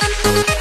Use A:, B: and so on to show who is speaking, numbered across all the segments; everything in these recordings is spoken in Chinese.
A: Thank you.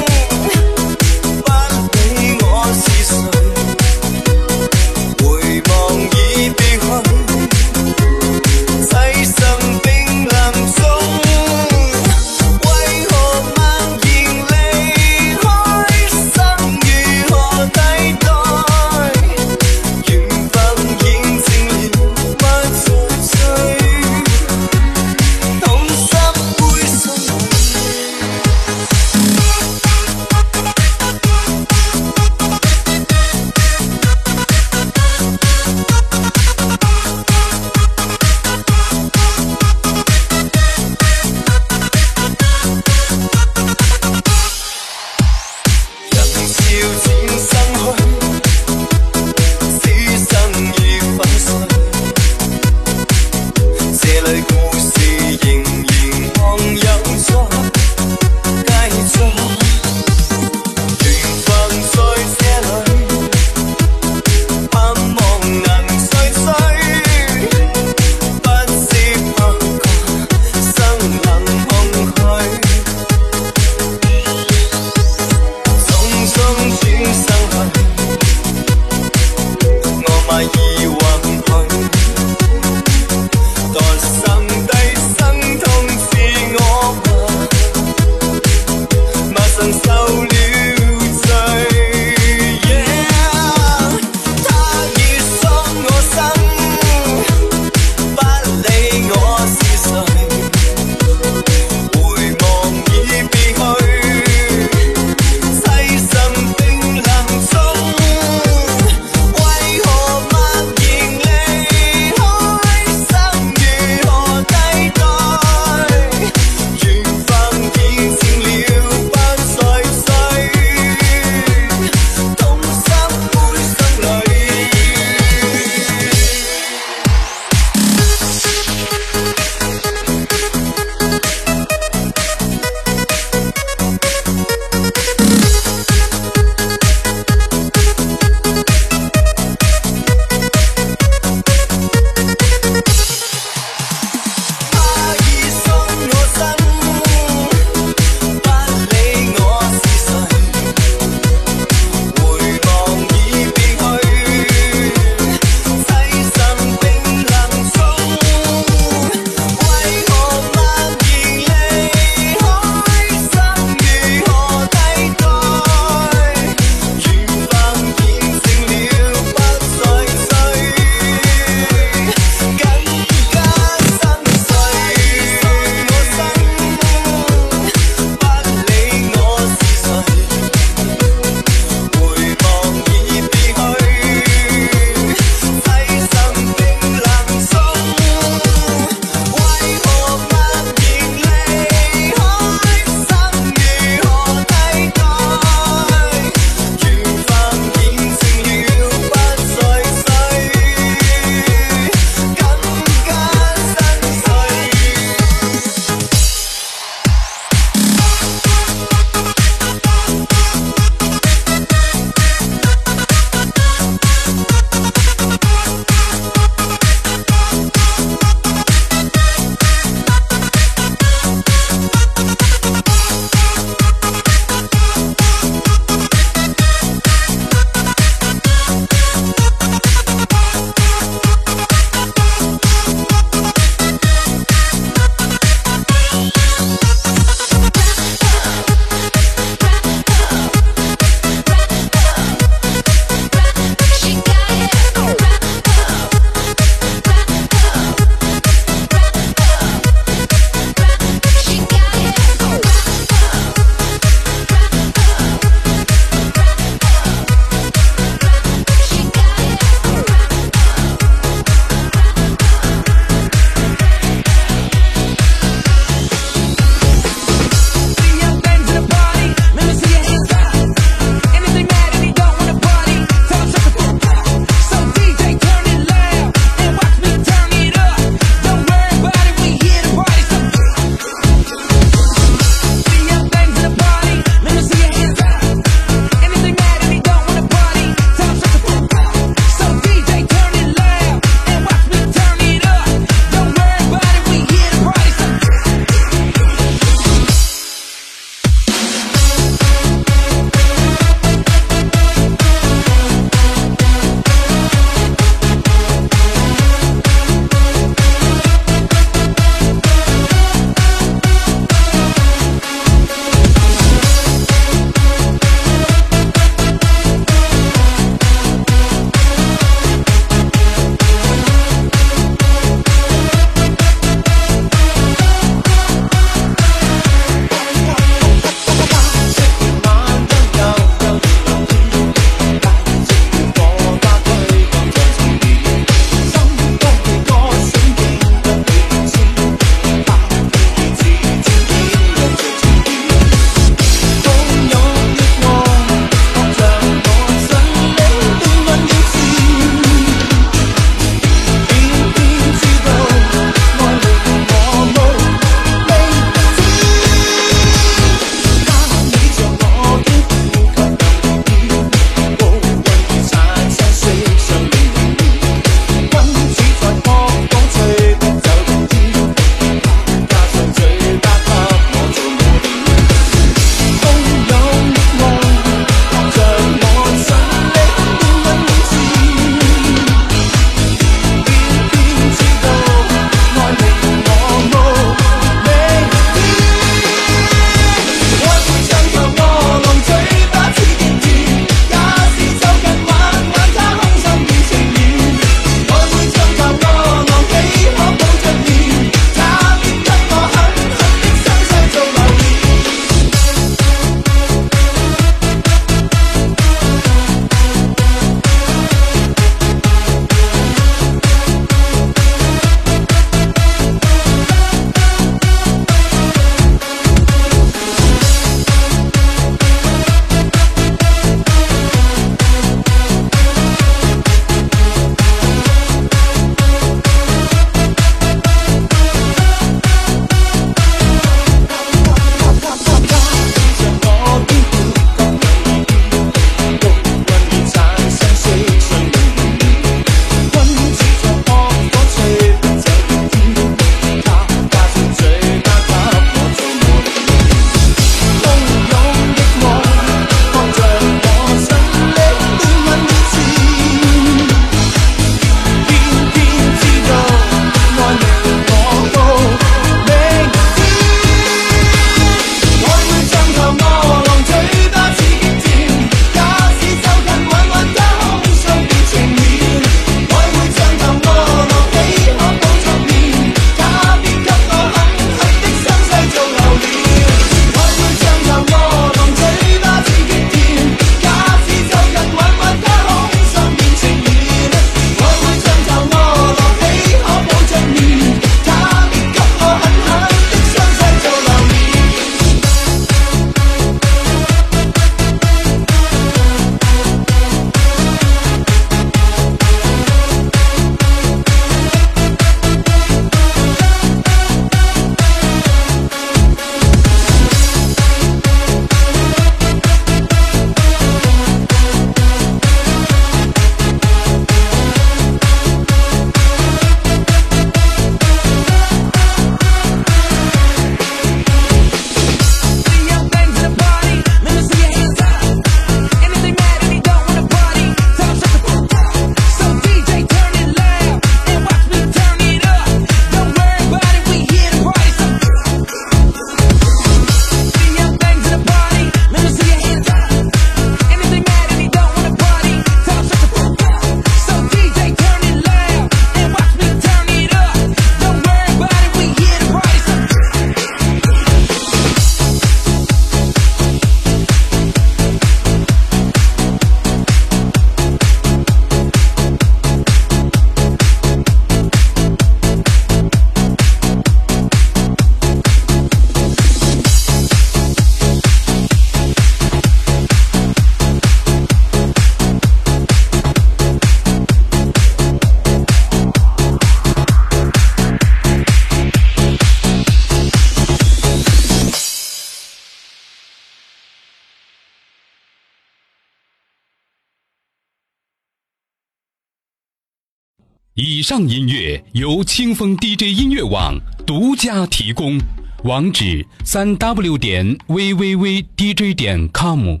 A: 上音乐由清风 DJ 音乐网独家提供，网址：三 W 点 V V V D J 点 COM。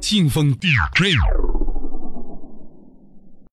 A: 清风 DJ。